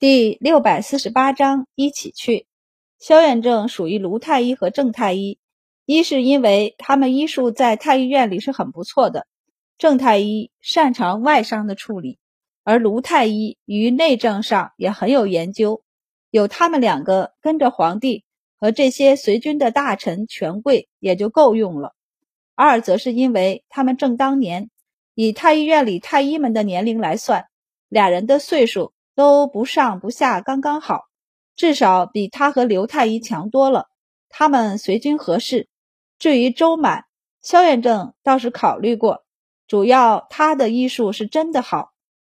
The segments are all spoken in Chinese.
第六百四十八章一起去。萧远正属于卢太医和郑太医，一是因为他们医术在太医院里是很不错的，郑太医擅长外伤的处理，而卢太医于内政上也很有研究，有他们两个跟着皇帝和这些随军的大臣权贵也就够用了。二则是因为他们正当年，以太医院里太医们的年龄来算，俩人的岁数。都不上不下，刚刚好，至少比他和刘太医强多了。他们随军合适。至于周满，萧远正倒是考虑过，主要他的医术是真的好，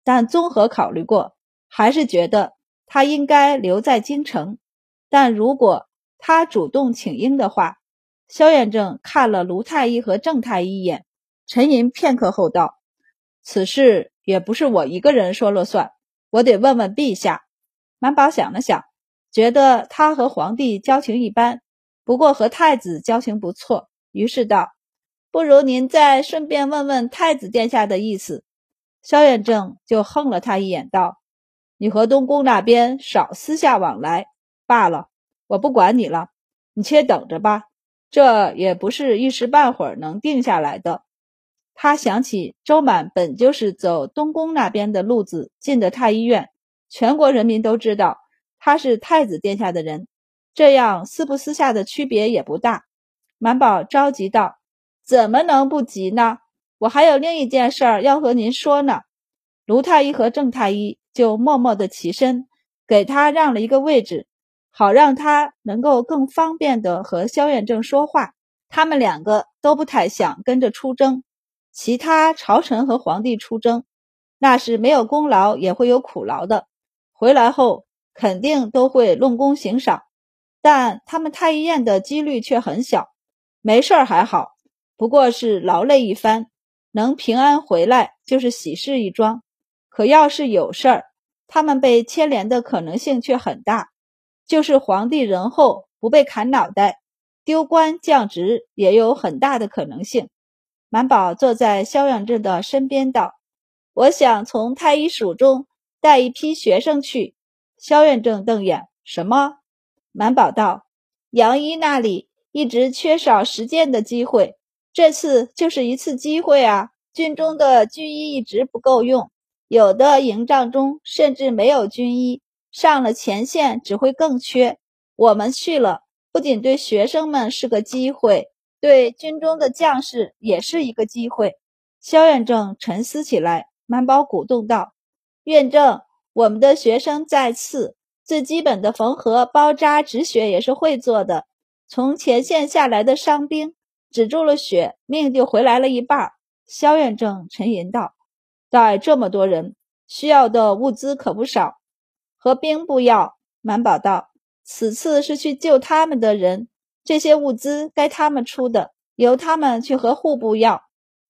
但综合考虑过，还是觉得他应该留在京城。但如果他主动请缨的话，萧远正看了卢太医和郑太医一眼，沉吟片刻后道：“此事也不是我一个人说了算。”我得问问陛下。满宝想了想，觉得他和皇帝交情一般，不过和太子交情不错，于是道：“不如您再顺便问问太子殿下的意思。”萧远正就横了他一眼，道：“你和东宫那边少私下往来罢了，我不管你了，你且等着吧。这也不是一时半会儿能定下来的。”他想起周满本就是走东宫那边的路子进的太医院，全国人民都知道他是太子殿下的人，这样私不私下的区别也不大。满宝着急道：“怎么能不急呢？我还有另一件事儿要和您说呢。”卢太医和郑太医就默默的起身，给他让了一个位置，好让他能够更方便的和萧远正说话。他们两个都不太想跟着出征。其他朝臣和皇帝出征，那是没有功劳也会有苦劳的，回来后肯定都会论功行赏。但他们太医院的几率却很小，没事儿还好，不过是劳累一番，能平安回来就是喜事一桩。可要是有事儿，他们被牵连的可能性却很大，就是皇帝仁厚不被砍脑袋，丢官降职也有很大的可能性。满宝坐在萧远正的身边道：“我想从太医署中带一批学生去。”萧远正瞪眼：“什么？”满宝道：“杨医那里一直缺少实践的机会，这次就是一次机会啊！军中的军医一直不够用，有的营帐中甚至没有军医，上了前线只会更缺。我们去了，不仅对学生们是个机会。”对军中的将士也是一个机会。萧远正沉思起来，满宝鼓动道：“院正，我们的学生在次，最基本的缝合、包扎、止血也是会做的。从前线下来的伤兵，止住了血，命就回来了一半。”萧远正沉吟道：“带这么多人，需要的物资可不少。和兵部要。”满宝道：“此次是去救他们的人。”这些物资该他们出的，由他们去和户部要。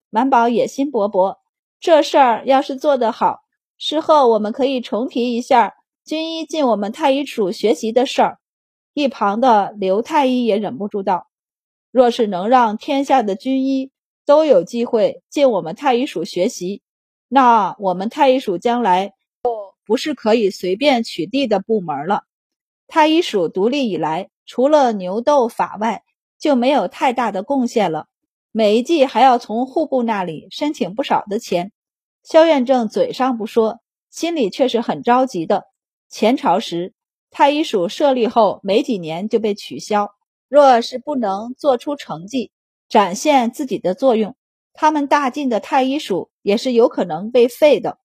满宝野心勃勃，这事儿要是做得好，事后我们可以重提一下军医进我们太医署学习的事儿。一旁的刘太医也忍不住道：“若是能让天下的军医都有机会进我们太医署学习，那我们太医署将来就不是可以随便取缔的部门了。太医署独立以来。”除了牛斗法外，就没有太大的贡献了。每一季还要从户部那里申请不少的钱。萧院正嘴上不说，心里却是很着急的。前朝时，太医署设立后没几年就被取消。若是不能做出成绩，展现自己的作用，他们大晋的太医署也是有可能被废的。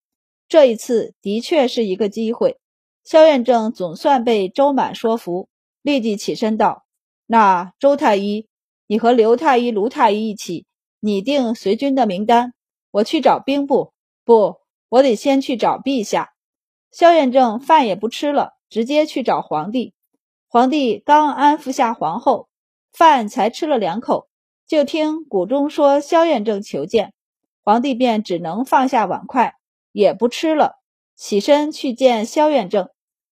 这一次的确是一个机会。萧院正总算被周满说服。立即起身道：“那周太医，你和刘太医、卢太医一起拟定随军的名单。我去找兵部，不，我得先去找陛下。”萧远正饭也不吃了，直接去找皇帝。皇帝刚安抚下皇后，饭才吃了两口，就听谷中说萧远正求见，皇帝便只能放下碗筷，也不吃了，起身去见萧远正。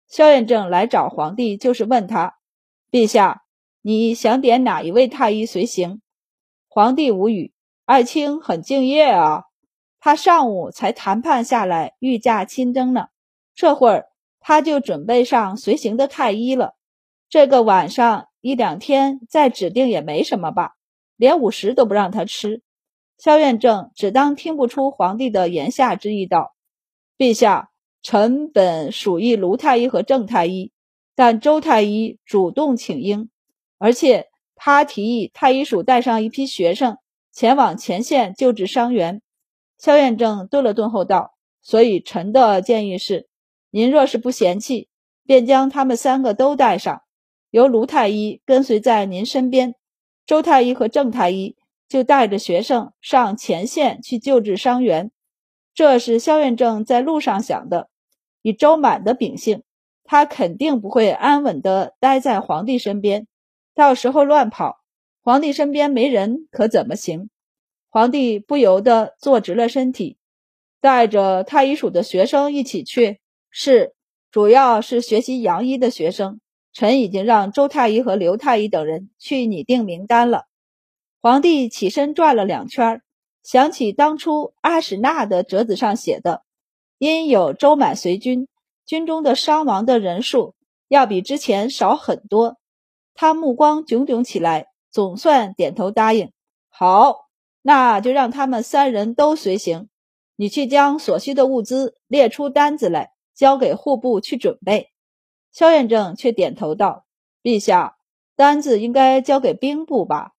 萧远正来找皇帝，就是问他。陛下，你想点哪一位太医随行？皇帝无语。爱卿很敬业啊，他上午才谈判下来御驾亲征呢，这会儿他就准备上随行的太医了。这个晚上一两天再指定也没什么吧，连午食都不让他吃。萧院正只当听不出皇帝的言下之意，道：“陛下，臣本属意卢太医和郑太医，但周太医主动请缨，而且他提议太医署带上一批学生前往前线救治伤员。”萧院正顿了顿后道：“所以臣的建议是，您若是不嫌弃，便将他们三个都带上，由卢太医跟随在您身边，周太医和郑太医。”就带着学生上前线去救治伤员，这是萧院正在路上想的。以周满的秉性，他肯定不会安稳地待在皇帝身边，到时候乱跑，皇帝身边没人可怎么行？皇帝不由得坐直了身体，带着太医署的学生一起去。是，主要是学习洋医的学生。臣已经让周太医和刘太医等人去拟定名单了。皇帝起身转了两圈，想起当初阿史那的折子上写的，因有周满随军，军中的伤亡的人数要比之前少很多。他目光炯炯起来，总算点头答应：“好，那就让他们三人都随行。你去将所需的物资列出单子来，交给户部去准备。”萧远正却点头道：“陛下，单子应该交给兵部吧？”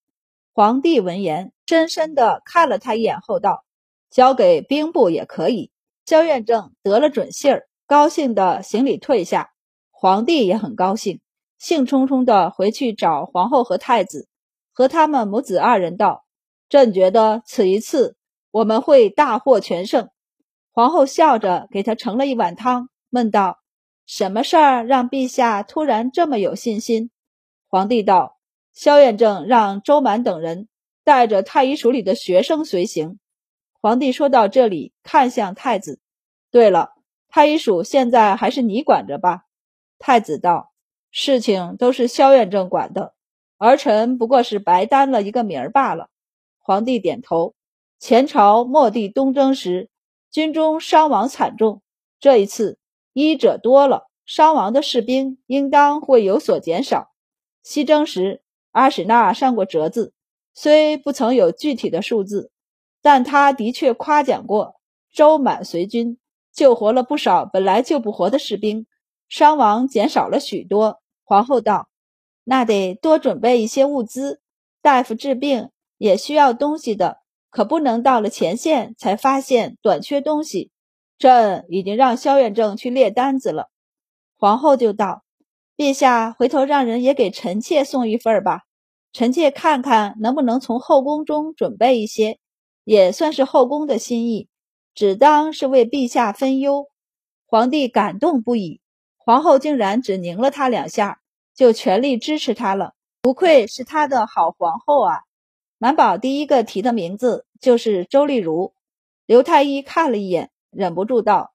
皇帝闻言，深深地看了他一眼，后道：“交给兵部也可以。”萧院正得了准信儿，高兴的行礼退下。皇帝也很高兴，兴冲冲的回去找皇后和太子，和他们母子二人道：“朕觉得此一次我们会大获全胜。”皇后笑着给他盛了一碗汤，问道：“什么事儿让陛下突然这么有信心？”皇帝道。萧远正让周满等人带着太医署里的学生随行。皇帝说到这里，看向太子：“对了，太医署现在还是你管着吧？”太子道：“事情都是萧远正管的，儿臣不过是白担了一个名儿罢了。”皇帝点头。前朝末帝东征时，军中伤亡惨重，这一次医者多了，伤亡的士兵应当会有所减少。西征时。阿史那上过折子，虽不曾有具体的数字，但他的确夸奖过周满随军救活了不少本来救不活的士兵，伤亡减少了许多。皇后道：“那得多准备一些物资，大夫治病也需要东西的，可不能到了前线才发现短缺东西。朕已经让萧远正去列单子了。”皇后就道。陛下，回头让人也给臣妾送一份吧，臣妾看看能不能从后宫中准备一些，也算是后宫的心意，只当是为陛下分忧。皇帝感动不已，皇后竟然只拧了他两下，就全力支持他了，不愧是他的好皇后啊！满宝第一个提的名字就是周丽如，刘太医看了一眼，忍不住道：“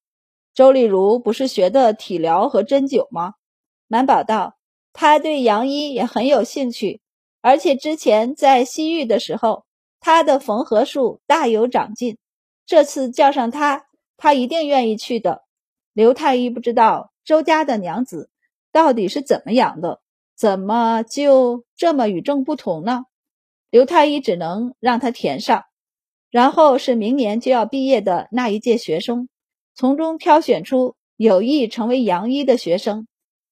周丽如不是学的体疗和针灸吗？”满宝道：“他对杨医也很有兴趣，而且之前在西域的时候，他的缝合术大有长进。这次叫上他，他一定愿意去的。”刘太医不知道周家的娘子到底是怎么养的，怎么就这么与众不同呢？刘太医只能让他填上，然后是明年就要毕业的那一届学生，从中挑选出有意成为杨医的学生。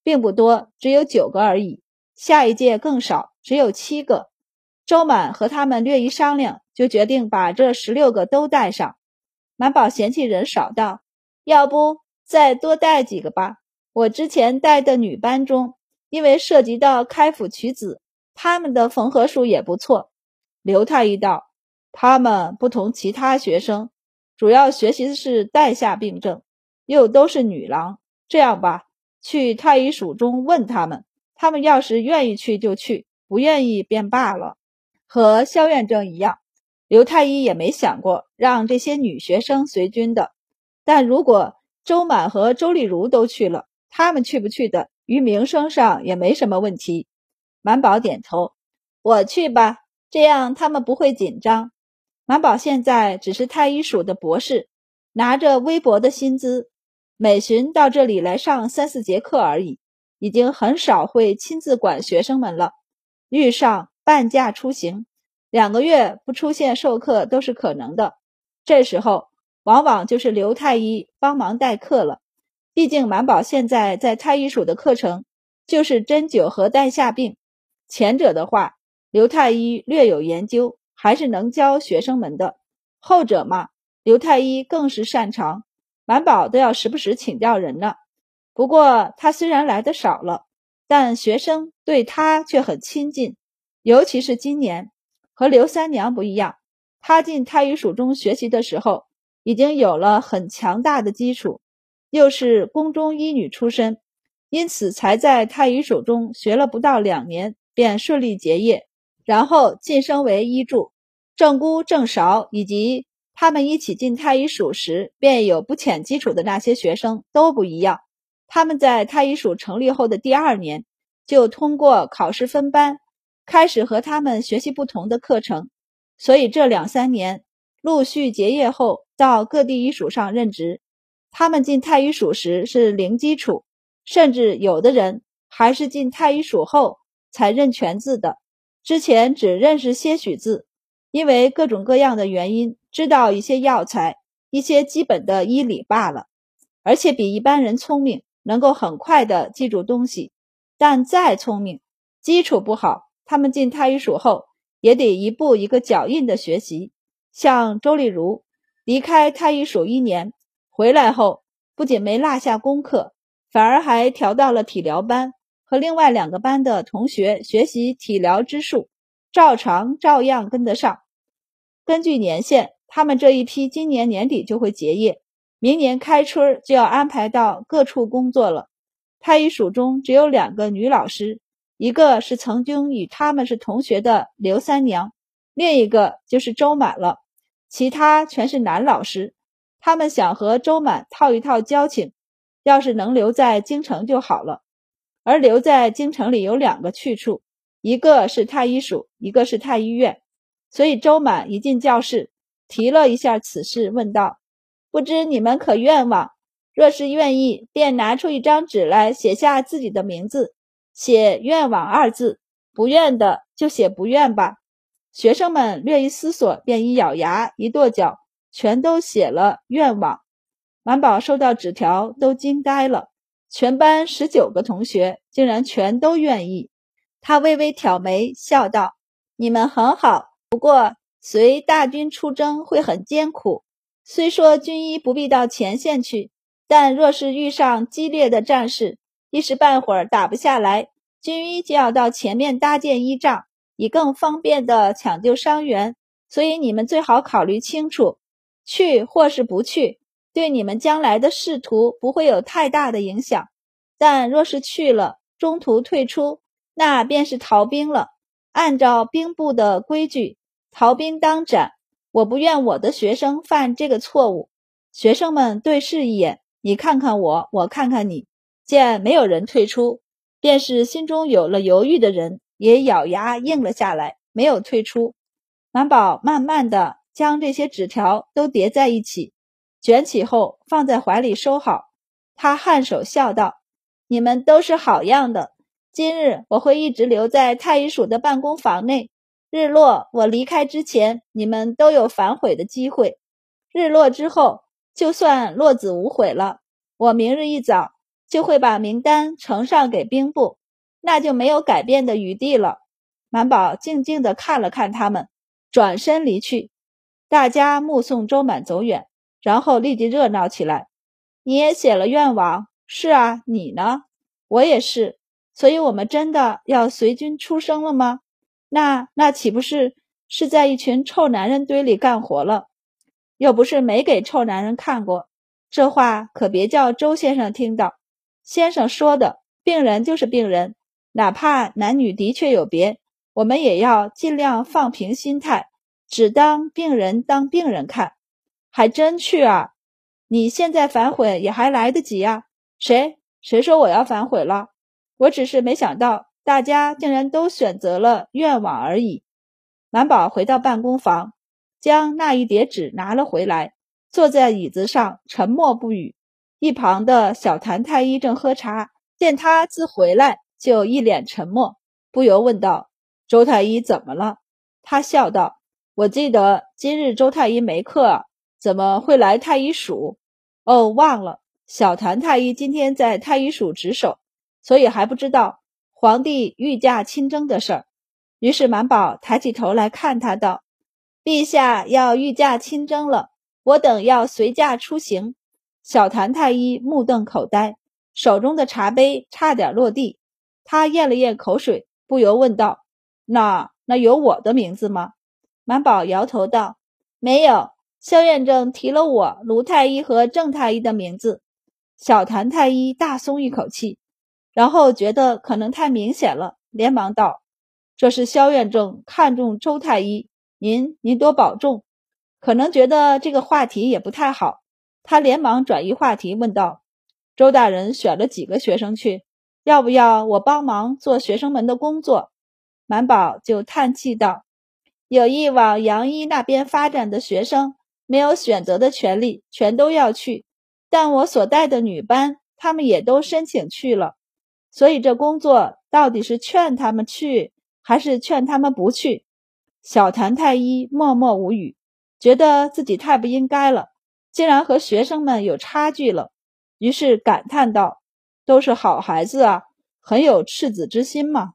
并不多，只有九个而已。下一届更少，只有七个。周满和他们略一商量，就决定把这十六个都带上。满宝嫌弃人少，道：“要不再多带几个吧？我之前带的女班中，因为涉及到开腹取子，他们的缝合术也不错。”刘太医道：“他们不同其他学生，主要学习的是带下病症，又都是女郎。这样吧。”去太医署中问他们，他们要是愿意去就去，不愿意便罢了。和萧院正一样，刘太医也没想过让这些女学生随军的。但如果周满和周丽如都去了，他们去不去的，于名声上也没什么问题。满宝点头，我去吧，这样他们不会紧张。满宝现在只是太医署的博士，拿着微薄的薪资。每旬到这里来上三四节课而已，已经很少会亲自管学生们了。遇上半价出行，两个月不出现授课都是可能的。这时候往往就是刘太医帮忙代课了。毕竟满宝现在在太医署的课程就是针灸和带下病，前者的话刘太医略有研究，还是能教学生们的；后者嘛，刘太医更是擅长，满宝都要时不时请教人呢。不过他虽然来的少了，但学生对他却很亲近，尤其是今年和刘三娘不一样，她进太医署中学习的时候已经有了很强大的基础。又是宫中医女出身，因此才在太医署中学了不到两年，便顺利结业，然后晋升为医助。郑姑、郑韶以及他们一起进太医署时便有不浅基础的那些学生都不一样。他们在太医署成立后的第二年，就通过考试分班，开始和他们学习不同的课程。所以这两三年陆续结业后，到各地医署上任职。他们进太医署时是零基础，甚至有的人还是进太医署后才认全字的，之前只认识些许字，因为各种各样的原因，知道一些药材、一些基本的医理罢了，而且比一般人聪明，能够很快的记住东西。但再聪明，基础不好，他们进太医署后也得一步一个脚印的学习。像周丽如离开太医署一年。回来后，不仅没落下功课，反而还调到了体疗班，和另外两个班的同学学习体疗之术，照常照样跟得上。根据年限，他们这一批今年年底就会结业，明年开春就要安排到各处工作了。太医署中只有两个女老师，一个是曾经与他们是同学的刘三娘，另一个就是周满了，其他全是男老师。他们想和周满套一套交情，要是能留在京城就好了。而留在京城里有两个去处，一个是太医署，一个是太医院。所以周满一进教室，提了一下此事，问道：“不知你们可愿望？若是愿意，便拿出一张纸来，写下自己的名字，写‘愿望’二字。不愿的就写‘不愿’吧。”学生们略一思索，便一咬牙，一跺脚。全都写了愿望，满宝收到纸条都惊呆了。全班十九个同学竟然全都愿意。他微微挑眉，笑道：“你们很好，不过随大军出征会很艰苦。虽说军医不必到前线去，但若是遇上激烈的战事，一时半会儿打不下来，军医就要到前面搭建医帐，以更方便的抢救伤员。所以你们最好考虑清楚。”去或是不去，对你们将来的仕途不会有太大的影响。但若是去了，中途退出，那便是逃兵了。按照兵部的规矩，逃兵当斩。我不愿我的学生犯这个错误。学生们对视一眼，你看看我，我看看你，见没有人退出，便是心中有了犹豫的人也咬牙应了下来，没有退出。满宝慢慢的。将这些纸条都叠在一起，卷起后放在怀里收好。他颔首笑道：“你们都是好样的。今日我会一直留在太医署的办公房内。日落我离开之前，你们都有反悔的机会。日落之后，就算落子无悔了，我明日一早就会把名单呈上给兵部，那就没有改变的余地了。”满宝静静地看了看他们，转身离去。大家目送周满走远，然后立即热闹起来。你也写了愿望？是啊，你呢？我也是。所以，我们真的要随军出征了吗？那那岂不是是在一群臭男人堆里干活了？又不是没给臭男人看过。这话可别叫周先生听到。先生说的，病人就是病人，哪怕男女的确有别，我们也要尽量放平心态。只当病人当病人看，还真去啊！你现在反悔也还来得及啊！谁谁说我要反悔了？我只是没想到大家竟然都选择了愿望而已。满宝回到办公房，将那一叠纸拿了回来，坐在椅子上沉默不语。一旁的小谭太医正喝茶，见他自回来，就一脸沉默，不由问道：“周太医怎么了？”他笑道：“我记得今日周太医没课，怎么会来太医署？哦，忘了，小谭太医今天在太医署值守，所以还不知道皇帝御驾亲征的事儿。”于是满宝抬起头来看他，道：“陛下要御驾亲征了，我等要随驾出行。”小谭太医目瞪口呆，手中的茶杯差点落地。他咽了咽口水，不由问道：“那那有我的名字吗？”满宝摇头道：“没有。”萧院正提了我卢太医和郑太医的名字。小谭太医大松一口气，然后觉得可能太明显了，连忙道。这是萧院正看中周太医，您您多保重。可能觉得这个话题也不太好，他连忙转移话题，问道：“周大人选了几个学生去？要不要我帮忙做学生们的工作？”满宝就叹气道：“有意往杨一那边发展的学生，没有选择的权利，全都要去。但我所带的女班，他们也都申请去了，所以这工作到底是劝他们去。”还是劝他们不去。小谭太医默默无语，觉得自己太不应该了，竟然和学生们有差距了。于是感叹道：“都是好孩子啊，很有赤子之心嘛。”